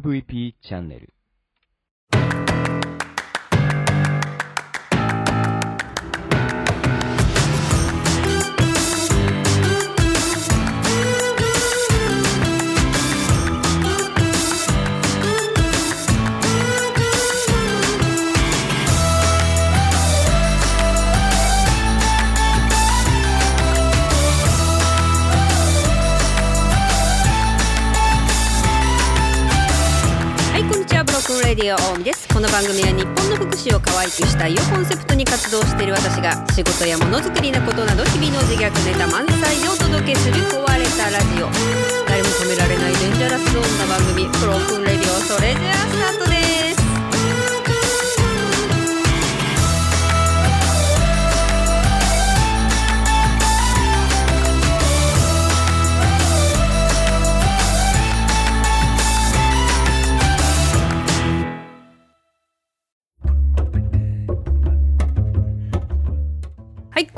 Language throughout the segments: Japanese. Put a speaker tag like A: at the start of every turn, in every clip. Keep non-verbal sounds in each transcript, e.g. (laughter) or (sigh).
A: MVP チャンネル。
B: ディオ大海です。この番組は日本の福祉を可愛くしたいをコンセプトに活動している私が仕事やものづくりのことなど日々の自虐ネタ満載でお届けする壊れたラジオ。誰も止められないデンジャラスゾーンな番組プロフンレディオそれじゃあ。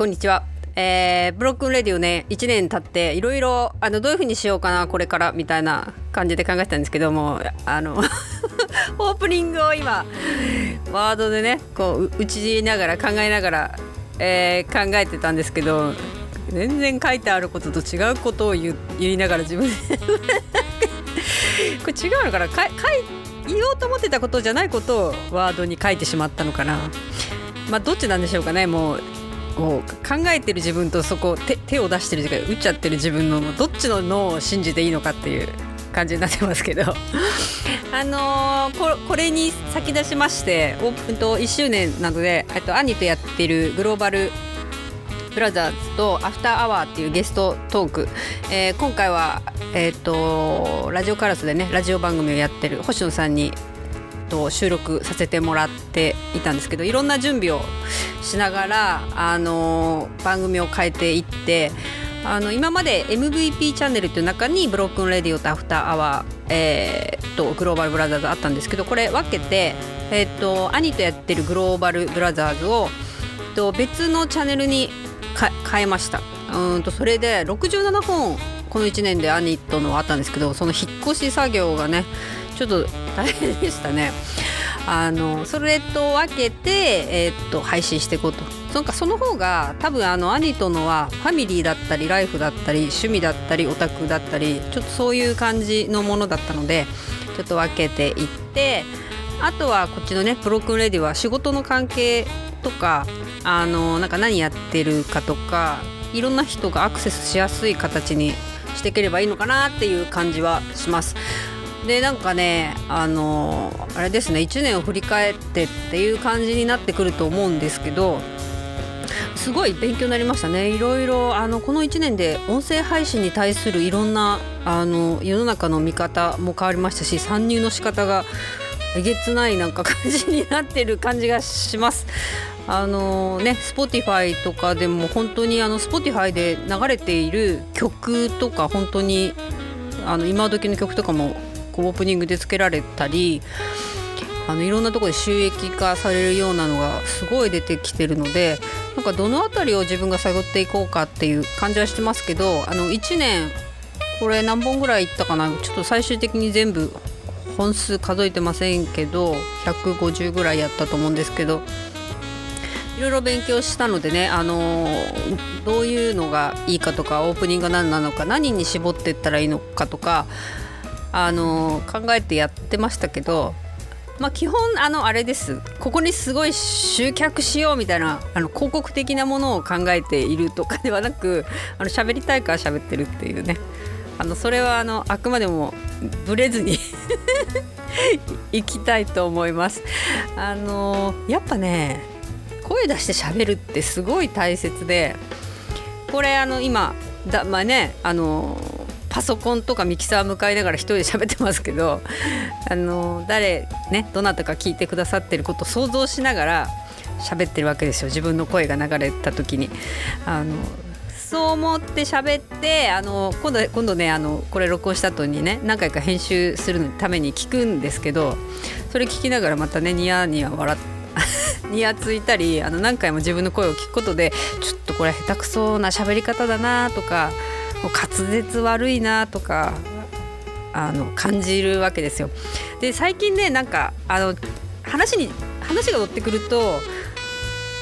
B: こんにちは。えー、ブロックンレディオね1年経っていろいろあのどういう風にしようかなこれからみたいな感じで考えてたんですけどもあの (laughs) オープニングを今ワードでねこう打ちながら考えながら、えー考えてたんですけど全然書いてあることと違うことを言いながら自分で。(laughs) これ違うのかな？か書い言おうと思ってたことじゃないことをワードに書いてしまったのかな。まあどっちなんでしょうかねもうこう考えてる自分とそこ手手を出してる時間打っちゃってる自分のどっちの脳を信じていいのかっていう感じになってますけど。(laughs) あのーこれに先出しましてオープンと1周年なのでと兄とやってるグローバルブラザーズとアフターアワーっていうゲストトーク、えー今回は、えー、とラジオカラスでねラジオ番組をやってる星野さんにと収録させてもらっていたんですけどいろんな準備をしながら、あの番組を変えていってあの今まで MVP チャンネルという中にブロックンレディオとアフターアワー、えーと Global Brothers あったんですけどこれ分けて、えー、と兄とやってる Global Brothers をと別のチャンネルに変えました。うんとそれで67本この1年で兄とのあったんですけどその引っ越し作業がねちょっと大変でしたねあのそれと分けて、えーっと配信していこうとなんかその方が多分あの兄とのはファミリーだったりライフだったり趣味だったりオタクだったりちょっとそういう感じのものだったのでちょっと分けていってあとはこっちのねブロックンレディは仕事の関係とかあのなんか何やってるかとかいろんな人がアクセスしやすい形にしていければいいのかなっていう感じはします。でなんかねあのあれですね1年を振り返ってっていう感じになってくると思うんですけどすごい勉強になりましたねいろいろあのこの1年で音声配信に対するいろんなあの世の中の見方も変わりましたし参入の仕方がえげつないなんか感じになってる感じがします。あのね Spotify とかでも本当にあの Spotify で流れている曲とか本当にあの今時の曲とかもオープニングでつけられたりあのいろんなところで収益化されるようなのがすごい出てきてるのでなんかどの辺りを自分が探っていこうかっていう感じはしてますけどあの1年これ何本ぐらいいったかな？ちょっと最終的に全部本数数えてませんけど150ぐらいやったと思うんですけどいろいろ勉強したのでね、あのどういうのがいいかとかオープニングが何なのか何に絞っていったらいいのかとか、あの考えてやってましたけど、まあ、基本あのあれですここにすごい集客しようみたいなあの広告的なものを考えているとかではなくあの喋りたいから喋ってるっていうねあのそれはあのあくまでもブレずに (laughs) 行きたいと思います。あのやっぱね声出して喋るってすごい大切でこれあの今だまあねあのパソコンとかミキサー向かいながら一人で喋ってますけどあの誰ねどなたか聞いてくださってることを想像しながら喋ってるわけですよ自分の声が流れた時に。あのそう思って喋ってあの今度今度ねあのこれ録音した後にね何回か編集するのために聞くんですけどそれ聞きながらまたねニヤニヤ笑っ (laughs) ニヤついたりあの何回も自分の声を聞くことでちょっとこれ下手くそな喋り方だなとかもう滑舌悪いなとかあの感じるわけですよ。で最近ねなんかあの話に話が乗ってくると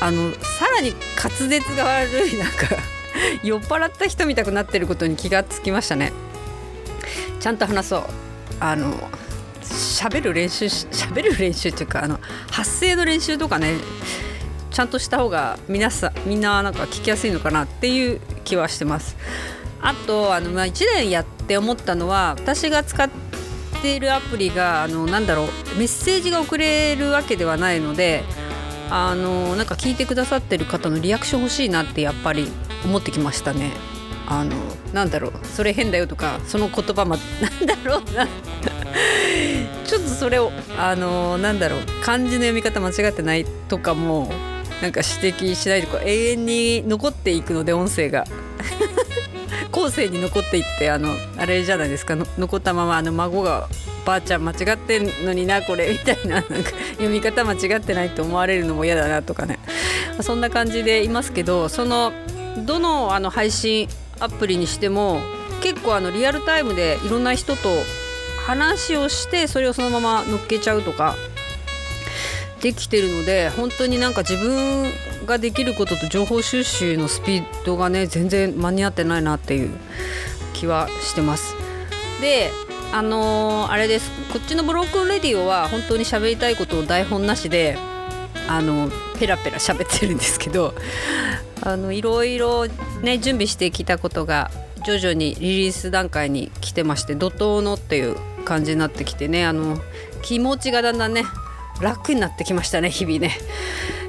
B: あのさらに滑舌が悪いなんか (laughs) 酔っ払った人みたくなってることに気がつきましたね。ちゃんと話そうあの喋る練習喋る練習っていうかあの発声の練習とかねちゃんとした方が皆さんみんななんか聞きやすいのかなっていう気はしてます。あとあの、まあ、1年やって思ったのは私が使っているアプリがあのなんだろうメッセージが送れるわけではないのであのなんか聞いてくださってる方のリアクション欲しいなってやっぱり思ってきましたね。あのなんだろうそれ変だよとかその言葉ま (laughs) なんだろうなちょっとそれをあのなんだろう漢字の読み方間違ってないとかもなんか指摘しないとか永遠に残っていくので音声が後世に残っていってあのあれじゃないですか残ったままあの孫がばあちゃん間違ってんのになこれみたいななんか読み方間違ってないと思われるのも嫌だなとかね。(laughs) そんな感じでいますけどそのどのあの配信アプリにしても結構あのリアルタイムでいろんな人と話をしてそれをそのまま乗っけちゃうとかできてるので本当になんか自分ができることと情報収集のスピードがね全然間に合ってないなっていう気はしてます。であのー、あれですこっちのブロークンレディオは本当に喋りたいことを台本なしであのペラペラ喋ってるんですけど (laughs) あのいろいろね準備してきたことが徐々にリリース段階に来てまして怒涛のっていう感じになってきてねあの気持ちがだんだんね楽になってきましたね日々ね。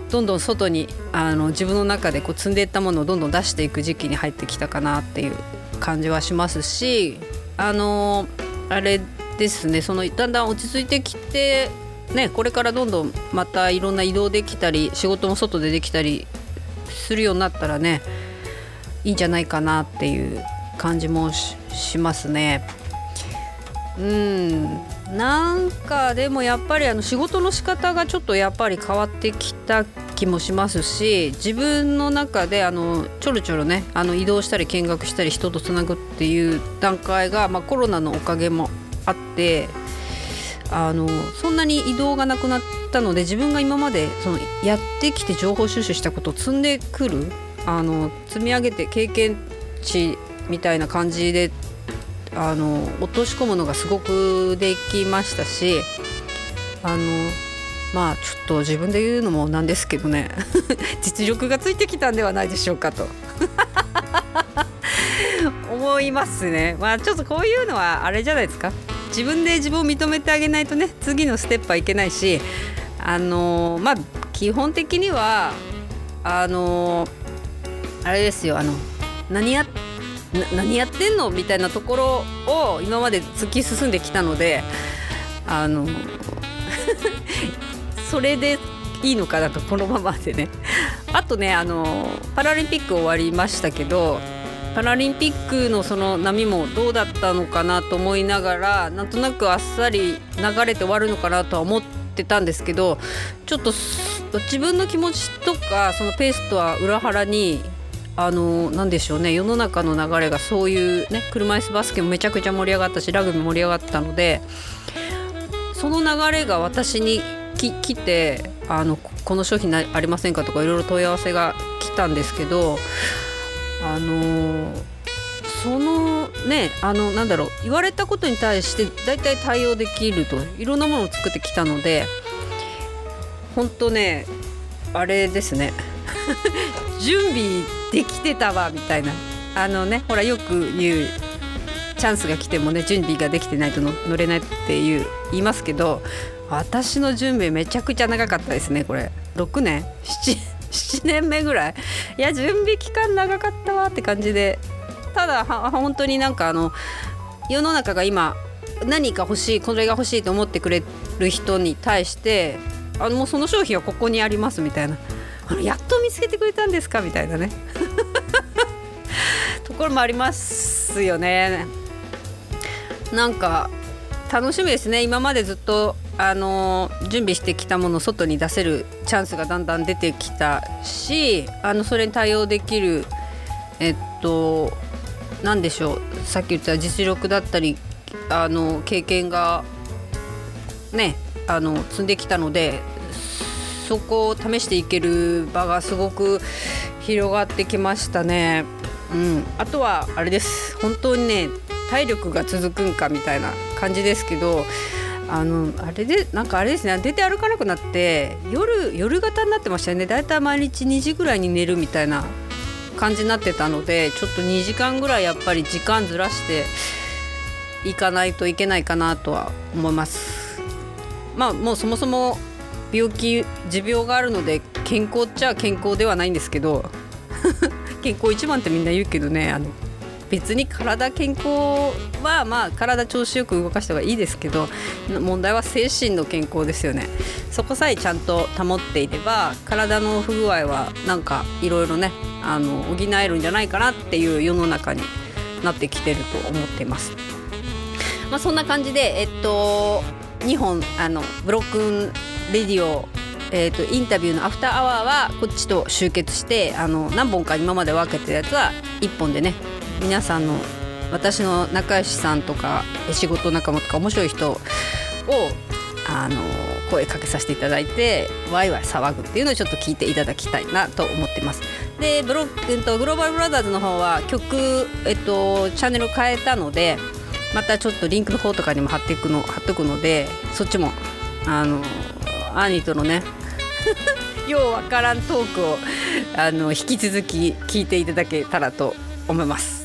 B: どんどん外にあの自分の中でこう積んでいったものをどんどん出していく時期に入ってきたかなっていう感じはしますしあのあれですねそのだんだん落ち着いてきてねこれからどんどんまたいろんな移動できたり仕事も外でできたりするようになったらねいいんじゃないかなっていう感じもしますね。うんなんかでもやっぱりあの仕事の仕方がちょっとやっぱり変わってきた気もしますし自分の中であのちょろちょろねあの移動したり見学したり人とつなぐっていう段階が、まあ、コロナのおかげもあってあのそんなに移動がなくなったので自分が今までそのやってきて情報収集したことを積んでくるあの積み上げて経験値みたいな感じであの落とし込むのがすごくできましたしあのまあちょっと自分で言うのもなんですけどね。(laughs) 実力がついてきたんではないでしょうかと。(laughs) 思いますね。まあちょっとこういうのはあれじゃないですか。自分で自分を認めてあげないとね次のステップはいけないしあのまあ基本的にはあのあれですよ。あの何や何やってんの？みたいなところを今まで突き進んできたのであの (laughs) それでいいのかなとこのままでね。あとねあのパラリンピック終わりましたけどパラリンピックのその波もどうだったのかなと思いながらなんとなくあっさり流れて終わるのかなとは思ってたんですけどちょっと自分の気持ちとかそのペースとは裏腹にあの何でしょうね世の中の流れがそういうね車椅子バスケもめちゃくちゃ盛り上がったしラグビー盛り上がったのでその流れが私に来てあのこの商品ありませんかとかいろいろ問い合わせが来たんですけどあのそのねあのなんだろう言われたことに対して大体対応できるといろんなものを作ってきたので本当ねあれですね。(laughs) 準備できてたわみたいな。あのねほらよく言うチャンスが来てもね準備ができてないと乗れないっていう言いますけど私の準備めちゃくちゃ長かったですねこれ。6年？7, 7年目ぐらい？いや準備期間長かったわって感じで。ただ本当になんかあの世の中が今何か欲しいこれが欲しいと思ってくれる人に対してあのもうその商品はここにありますみたいな。あのやっと見つけてくれたんですかみたいなね。(laughs) ところもありますよね。なんか楽しみですね。今までずっとあの準備してきたものを外に出せるチャンスがだんだん出てきたしあのそれに対応できるえっと何でしょう。さっき言った実力だったりあの経験がねあの積んできたのでそこを試していける場がすごく広がってきましたね。うん、あとはあれです本当にね体力が続くんかみたいな感じですけどあのあれでなんかあれですね出て歩かなくなって夜夜型になってましたよねだいたい毎日2時ぐらいに寝るみたいな感じになってたのでちょっと2時間ぐらいやっぱり時間ずらしていかないといけないかなとは思います。まあもうそもそも病気持病があるので健康っちゃ健康ではないんですけど (laughs) 健康一番ってみんな言うけどねあの別に体健康はまあ体調子よく動かした方がいいですけど問題は精神の健康ですよねそこさえちゃんと保っていれば体の不具合はなんかいろいろねあの補えるんじゃないかなっていう世の中になってきてると思っています。まあ、そんな感じで、えっと、2本あのブロックレディオえーと、インタビューのアフターアワーはこっちと集結してあの何本か今まで分けてるやつは1本でね皆さんの私の仲良しさんとか仕事仲間とか面白い人をあの声かけさせていただいてワイワイ騒ぐっていうのをちょっと聞いていただきたいなと思ってます。でブロックと Global Brothers の方は曲、えっと、チャンネルを変えたのでまたちょっとリンクの方とかにも貼っていくの貼っとくのでそっちもあの兄とのね。(laughs) ようわからんトークをあの引き続き聞いていただけたらと思います。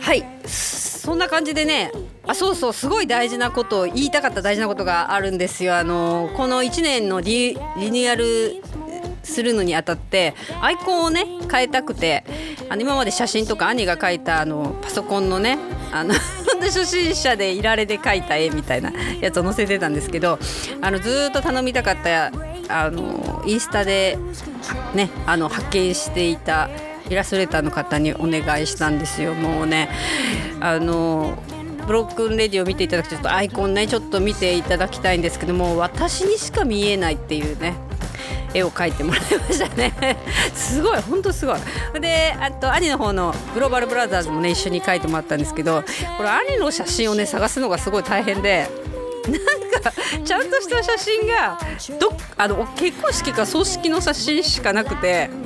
B: はい。そんな感じでねあそうそうすごい大事なことを言いたかった大事なことがあるんですよ。あのこの1年のリリニューアルするのにあたってアイコンをね変えたくてあの今まで写真とか兄が描いたあのパソコンのねあの (laughs) 初心者でいられで描いた絵みたいなやつを載せてたんですけどあのずっと頼みたかったあのインスタで、ね、あの発見していたイラストレーターの方にお願いしたんですよ。もうねあのブロックンレディを見ていただくとちょっとアイコンねちょっと見ていただきたいんですけども私にしか見えないっていうね絵を描いてもらいましたね。(laughs) すごい本当すごい。であと兄の方のグローバルブラザーズもね一緒に描いてもらったんですけどこれ兄の写真をね探すのがすごい大変でなんかちゃんとした写真がどあの結婚式か葬式の写真しかなくて (laughs)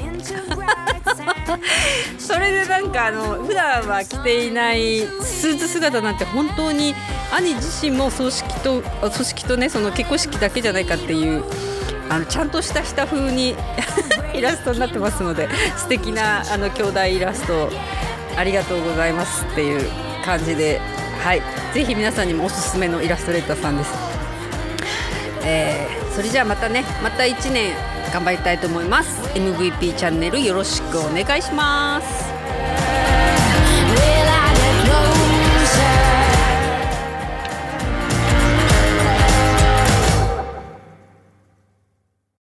B: それでなんかあの普段は着ていないスーツ姿なんて本当に兄自身も葬式と葬式とねその結婚式だけじゃないかっていうあのちゃんとした下風に (laughs) イラストになってますので素敵なあの兄弟イラストありがとうございますっていう感じで、はい、ぜひ皆さんにもおすすめのイラストレーターさんです。えー、それじゃあまたねまた1年頑張りたいと思います。MVP チャンネルよろしくお願いします。